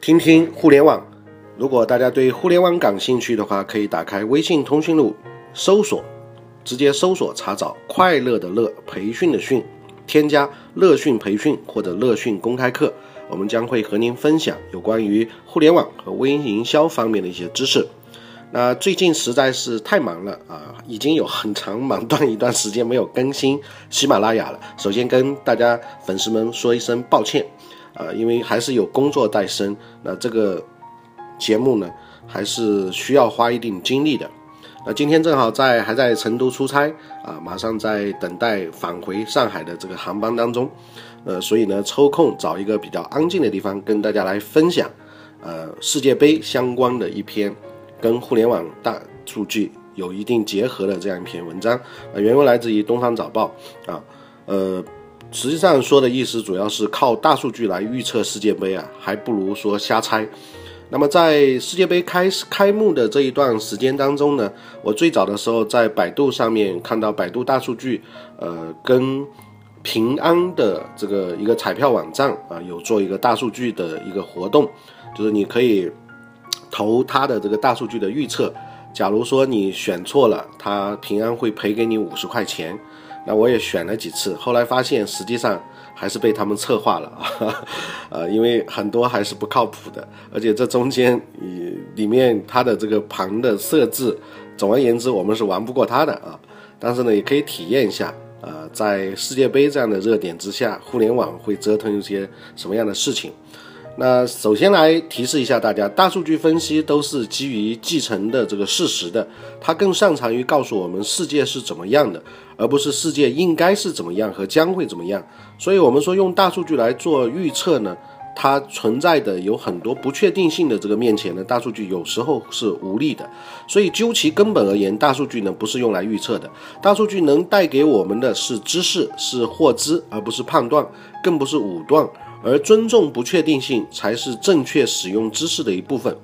听听互联网。如果大家对互联网感兴趣的话，可以打开微信通讯录，搜索，直接搜索查找“快乐的乐培训的训”，添加“乐讯培训”或者“乐讯公开课”，我们将会和您分享有关于互联网和微营销方面的一些知识。那最近实在是太忙了啊，已经有很长忙段一段时间没有更新喜马拉雅了。首先跟大家粉丝们说一声抱歉。啊，因为还是有工作在身，那这个节目呢，还是需要花一定精力的。那今天正好在还在成都出差啊，马上在等待返回上海的这个航班当中，呃，所以呢，抽空找一个比较安静的地方跟大家来分享，呃，世界杯相关的一篇跟互联网大数据有一定结合的这样一篇文章。呃，原文来自于东方早报啊，呃。实际上说的意思主要是靠大数据来预测世界杯啊，还不如说瞎猜。那么在世界杯开始开幕的这一段时间当中呢，我最早的时候在百度上面看到百度大数据，呃，跟平安的这个一个彩票网站啊，有做一个大数据的一个活动，就是你可以投它的这个大数据的预测。假如说你选错了，它平安会赔给你五十块钱。那我也选了几次，后来发现实际上还是被他们策划了啊，呃，因为很多还是不靠谱的，而且这中间里里面它的这个盘的设置，总而言之，我们是玩不过它的啊。但是呢，也可以体验一下，呃，在世界杯这样的热点之下，互联网会折腾一些什么样的事情。那首先来提示一下大家，大数据分析都是基于继承的这个事实的，它更擅长于告诉我们世界是怎么样的，而不是世界应该是怎么样和将会怎么样。所以，我们说用大数据来做预测呢，它存在的有很多不确定性的这个面前呢，大数据有时候是无力的。所以，究其根本而言，大数据呢不是用来预测的，大数据能带给我们的是知识，是获知，而不是判断，更不是武断。而尊重不确定性才是正确使用知识的一部分。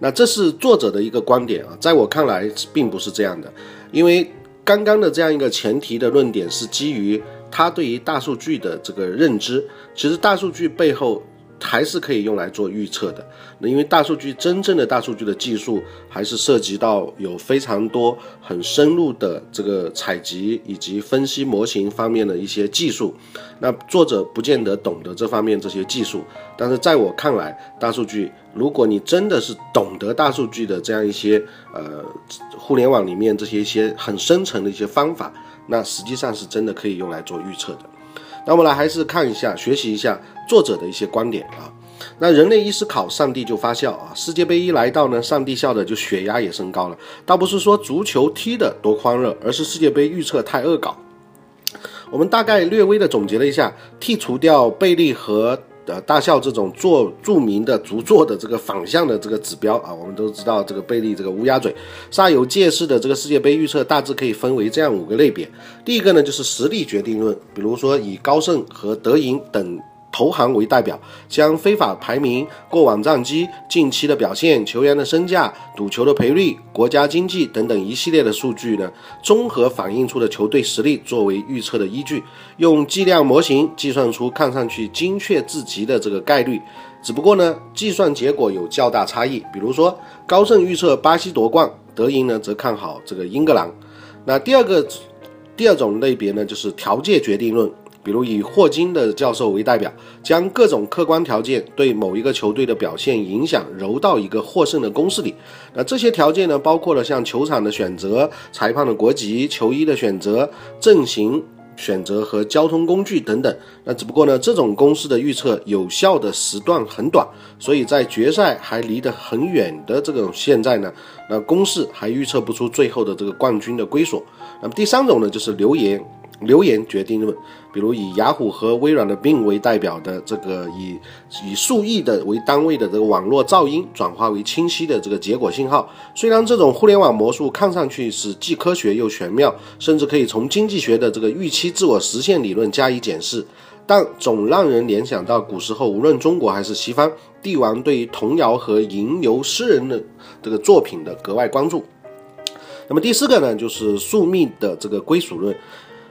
那这是作者的一个观点啊，在我看来并不是这样的，因为刚刚的这样一个前提的论点是基于他对于大数据的这个认知。其实大数据背后。还是可以用来做预测的。那因为大数据真正的大数据的技术，还是涉及到有非常多很深入的这个采集以及分析模型方面的一些技术。那作者不见得懂得这方面这些技术，但是在我看来，大数据，如果你真的是懂得大数据的这样一些呃互联网里面这些一些很深层的一些方法，那实际上是真的可以用来做预测的。那我们来还是看一下，学习一下作者的一些观点啊。那人类一思考，上帝就发笑啊。世界杯一来到呢，上帝笑的就血压也升高了。倒不是说足球踢的多狂热，而是世界杯预测太恶搞。我们大概略微的总结了一下，剔除掉贝利和。呃，大校这种做著名的足座的这个反向的这个指标啊，我们都知道这个贝利这个乌鸦嘴，煞有介事的这个世界杯预测大致可以分为这样五个类别。第一个呢，就是实力决定论，比如说以高盛和德银等。投行为代表，将非法排名、过往战绩、近期的表现、球员的身价、赌球的赔率、国家经济等等一系列的数据呢，综合反映出的球队实力作为预测的依据，用计量模型计算出看上去精确至极的这个概率。只不过呢，计算结果有较大差异。比如说，高盛预测巴西夺冠，德银呢则看好这个英格兰。那第二个，第二种类别呢，就是条件决定论。比如以霍金的教授为代表，将各种客观条件对某一个球队的表现影响揉到一个获胜的公式里。那这些条件呢，包括了像球场的选择、裁判的国籍、球衣的选择、阵型选择和交通工具等等。那只不过呢，这种公式的预测有效的时段很短，所以在决赛还离得很远的这种现在呢，那公式还预测不出最后的这个冠军的归属。那么第三种呢，就是留言。留言决定论，比如以雅虎和微软的 Bing 为代表的这个以以数亿的为单位的这个网络噪音转化为清晰的这个结果信号。虽然这种互联网魔术看上去是既科学又玄妙，甚至可以从经济学的这个预期自我实现理论加以检视，但总让人联想到古时候无论中国还是西方，帝王对于童谣和吟游诗人的这个作品的格外关注。那么第四个呢，就是宿命的这个归属论。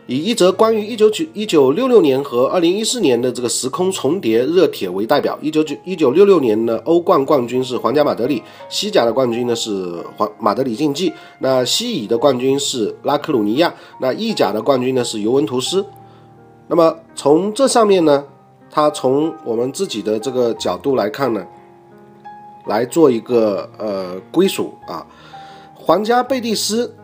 以一则关于一九九一九六六年和二零一四年的这个时空重叠热帖为代表。一九九一九六六年的，欧冠冠军是皇家马德里，西甲的冠军呢是皇马德里竞技，那西乙的冠军是拉克鲁尼亚，那意甲的冠军呢是尤文图斯。那么从这上面呢，他从我们自己的这个角度来看呢，来做一个呃归属啊，皇家贝蒂斯。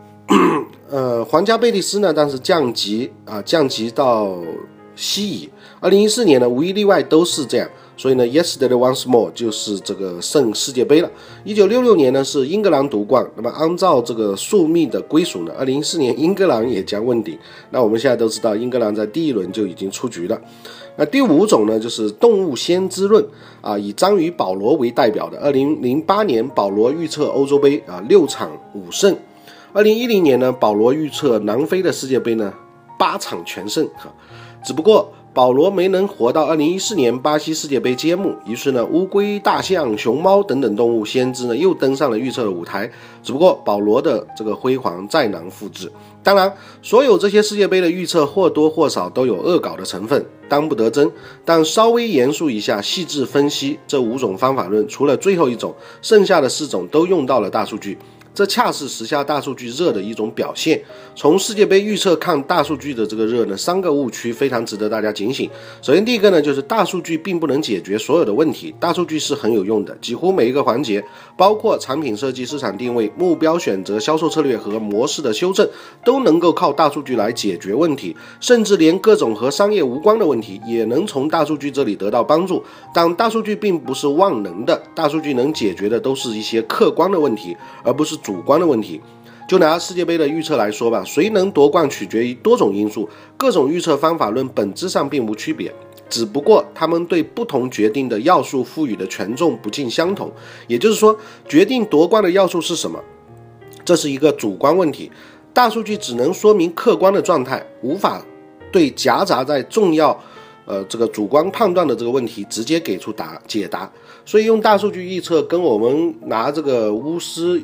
呃，皇家贝蒂斯呢，当时降级啊，降级到西乙。二零一四年呢，无一例外都是这样。所以呢，Yesterday once more 就是这个胜世界杯了。一九六六年呢是英格兰夺冠。那么按照这个宿命的归属呢，二零一四年英格兰也将问鼎。那我们现在都知道，英格兰在第一轮就已经出局了。那第五种呢，就是动物先知论啊，以章鱼保罗为代表的。二零零八年，保罗预测欧洲杯啊六场五胜。二零一零年呢，保罗预测南非的世界杯呢八场全胜哈，只不过保罗没能活到二零一四年巴西世界杯揭幕，于是呢，乌龟、大象、熊猫等等动物先知呢又登上了预测的舞台，只不过保罗的这个辉煌再难复制。当然，所有这些世界杯的预测或多或少都有恶搞的成分，当不得真。但稍微严肃一下，细致分析这五种方法论，除了最后一种，剩下的四种都用到了大数据。这恰是时下大数据热的一种表现。从世界杯预测看大数据的这个热呢，三个误区非常值得大家警醒。首先，第一个呢，就是大数据并不能解决所有的问题。大数据是很有用的，几乎每一个环节，包括产品设计、市场定位、目标选择、销售策略和模式的修正，都能够靠大数据来解决问题。甚至连各种和商业无关的问题，也能从大数据这里得到帮助。但大数据并不是万能的，大数据能解决的都是一些客观的问题，而不是。主观的问题，就拿世界杯的预测来说吧，谁能夺冠取决于多种因素，各种预测方法论本质上并无区别，只不过他们对不同决定的要素赋予的权重不尽相同。也就是说，决定夺冠的要素是什么，这是一个主观问题，大数据只能说明客观的状态，无法对夹杂在重要，呃，这个主观判断的这个问题直接给出答解答。所以用大数据预测跟我们拿这个巫师。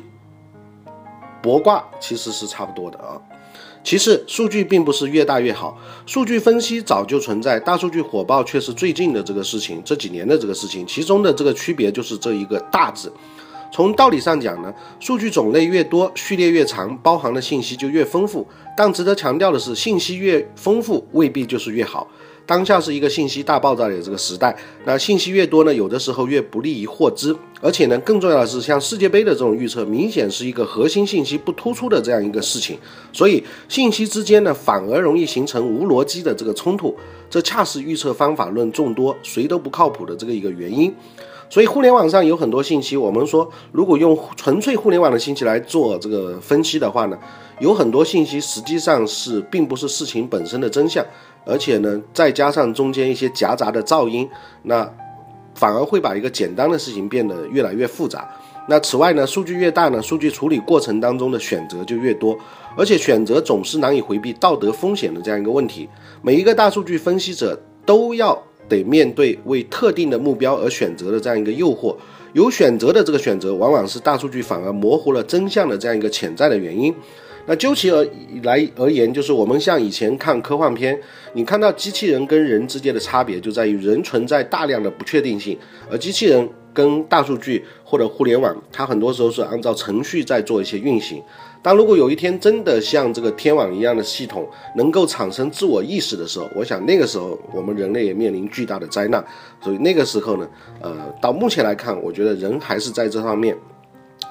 博卦其实是差不多的啊。其次，数据并不是越大越好，数据分析早就存在，大数据火爆却是最近的这个事情，这几年的这个事情，其中的这个区别就是这一个大字。从道理上讲呢，数据种类越多，序列越长，包含的信息就越丰富。但值得强调的是，信息越丰富未必就是越好。当下是一个信息大爆炸的这个时代，那信息越多呢，有的时候越不利于获知，而且呢，更重要的是，像世界杯的这种预测，明显是一个核心信息不突出的这样一个事情，所以信息之间呢，反而容易形成无逻辑的这个冲突，这恰是预测方法论众多，谁都不靠谱的这个一个原因。所以互联网上有很多信息，我们说，如果用纯粹互联网的信息来做这个分析的话呢，有很多信息实际上是并不是事情本身的真相。而且呢，再加上中间一些夹杂的噪音，那反而会把一个简单的事情变得越来越复杂。那此外呢，数据越大呢，数据处理过程当中的选择就越多，而且选择总是难以回避道德风险的这样一个问题。每一个大数据分析者都要得面对为特定的目标而选择的这样一个诱惑。有选择的这个选择，往往是大数据反而模糊了真相的这样一个潜在的原因。那究其而来而言，就是我们像以前看科幻片，你看到机器人跟人之间的差别就在于人存在大量的不确定性，而机器人跟大数据或者互联网，它很多时候是按照程序在做一些运行。但如果有一天真的像这个天网一样的系统能够产生自我意识的时候，我想那个时候我们人类也面临巨大的灾难。所以那个时候呢，呃，到目前来看，我觉得人还是在这方面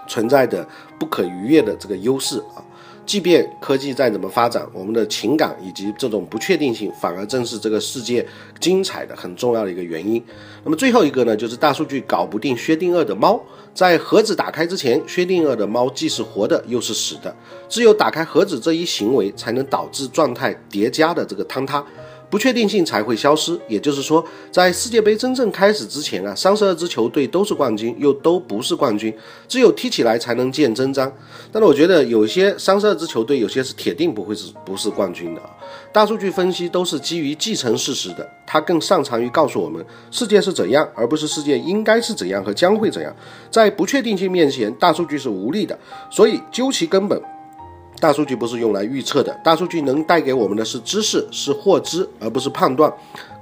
存在的不可逾越的这个优势啊。即便科技再怎么发展，我们的情感以及这种不确定性，反而正是这个世界精彩的很重要的一个原因。那么最后一个呢，就是大数据搞不定薛定谔的猫。在盒子打开之前，薛定谔的猫既是活的，又是死的。只有打开盒子这一行为，才能导致状态叠加的这个坍塌。不确定性才会消失，也就是说，在世界杯真正开始之前啊，三十二支球队都是冠军，又都不是冠军，只有踢起来才能见真章。但是我觉得有些三十二支球队，有些是铁定不会是不是冠军的。大数据分析都是基于既成事实的，它更擅长于告诉我们世界是怎样，而不是世界应该是怎样和将会怎样。在不确定性面前，大数据是无力的，所以究其根本。大数据不是用来预测的，大数据能带给我们的是知识，是获知，而不是判断，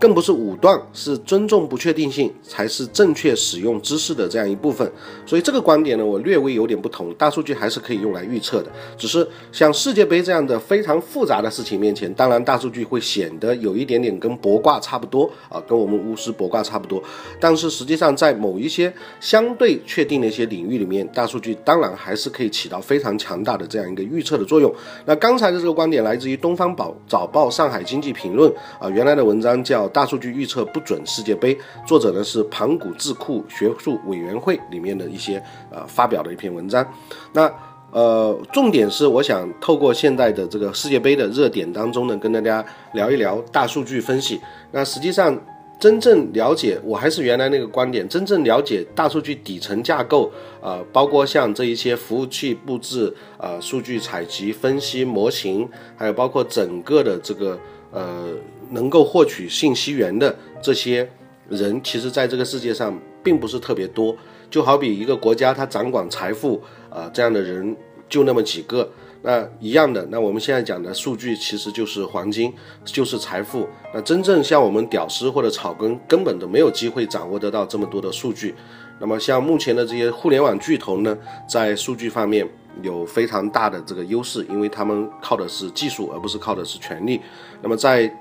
更不是武断，是尊重不确定性，才是正确使用知识的这样一部分。所以这个观点呢，我略微有点不同。大数据还是可以用来预测的，只是像世界杯这样的非常复杂的事情面前，当然大数据会显得有一点点跟博卦差不多啊，跟我们巫师博卦差不多。但是实际上，在某一些相对确定的一些领域里面，大数据当然还是可以起到非常强大的这样一个预测的。作用。那刚才的这个观点来自于《东方宝早报》上海经济评论啊，原来的文章叫《大数据预测不准世界杯》，作者呢是盘古智库学术委员会里面的一些呃发表的一篇文章。那呃，重点是我想透过现在的这个世界杯的热点当中呢，跟大家聊一聊大数据分析。那实际上。真正了解，我还是原来那个观点。真正了解大数据底层架构，呃，包括像这一些服务器布置，呃，数据采集、分析、模型，还有包括整个的这个呃，能够获取信息源的这些人，其实在这个世界上并不是特别多。就好比一个国家，它掌管财富，啊，这样的人就那么几个。那一样的，那我们现在讲的数据其实就是黄金，就是财富。那真正像我们屌丝或者草根，根本都没有机会掌握得到这么多的数据。那么像目前的这些互联网巨头呢，在数据方面有非常大的这个优势，因为他们靠的是技术，而不是靠的是权力。那么在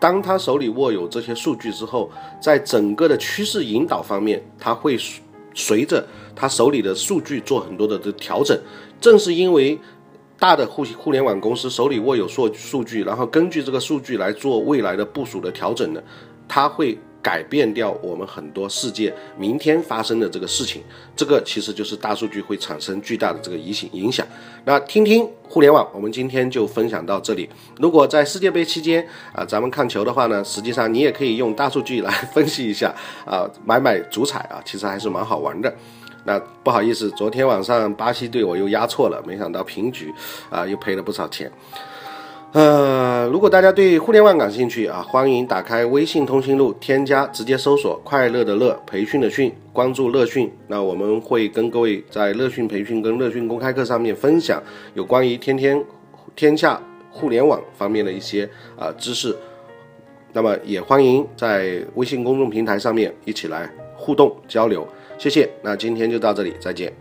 当他手里握有这些数据之后，在整个的趋势引导方面，他会随着他手里的数据做很多的这调整。正是因为大的互互联网公司手里握有数数据，然后根据这个数据来做未来的部署的调整呢，他会改变掉我们很多世界明天发生的这个事情。这个其实就是大数据会产生巨大的这个影响影响。那听听互联网，我们今天就分享到这里。如果在世界杯期间啊，咱们看球的话呢，实际上你也可以用大数据来分析一下啊，买买足彩啊，其实还是蛮好玩的。那不好意思，昨天晚上巴西队我又压错了，没想到平局，啊，又赔了不少钱。呃，如果大家对互联网感兴趣啊，欢迎打开微信通讯录，添加直接搜索“快乐的乐培训的训”，关注乐讯。那我们会跟各位在乐讯培训跟乐讯公开课上面分享有关于天天天下互联网方面的一些啊知识。那么也欢迎在微信公众平台上面一起来互动交流。谢谢，那今天就到这里，再见。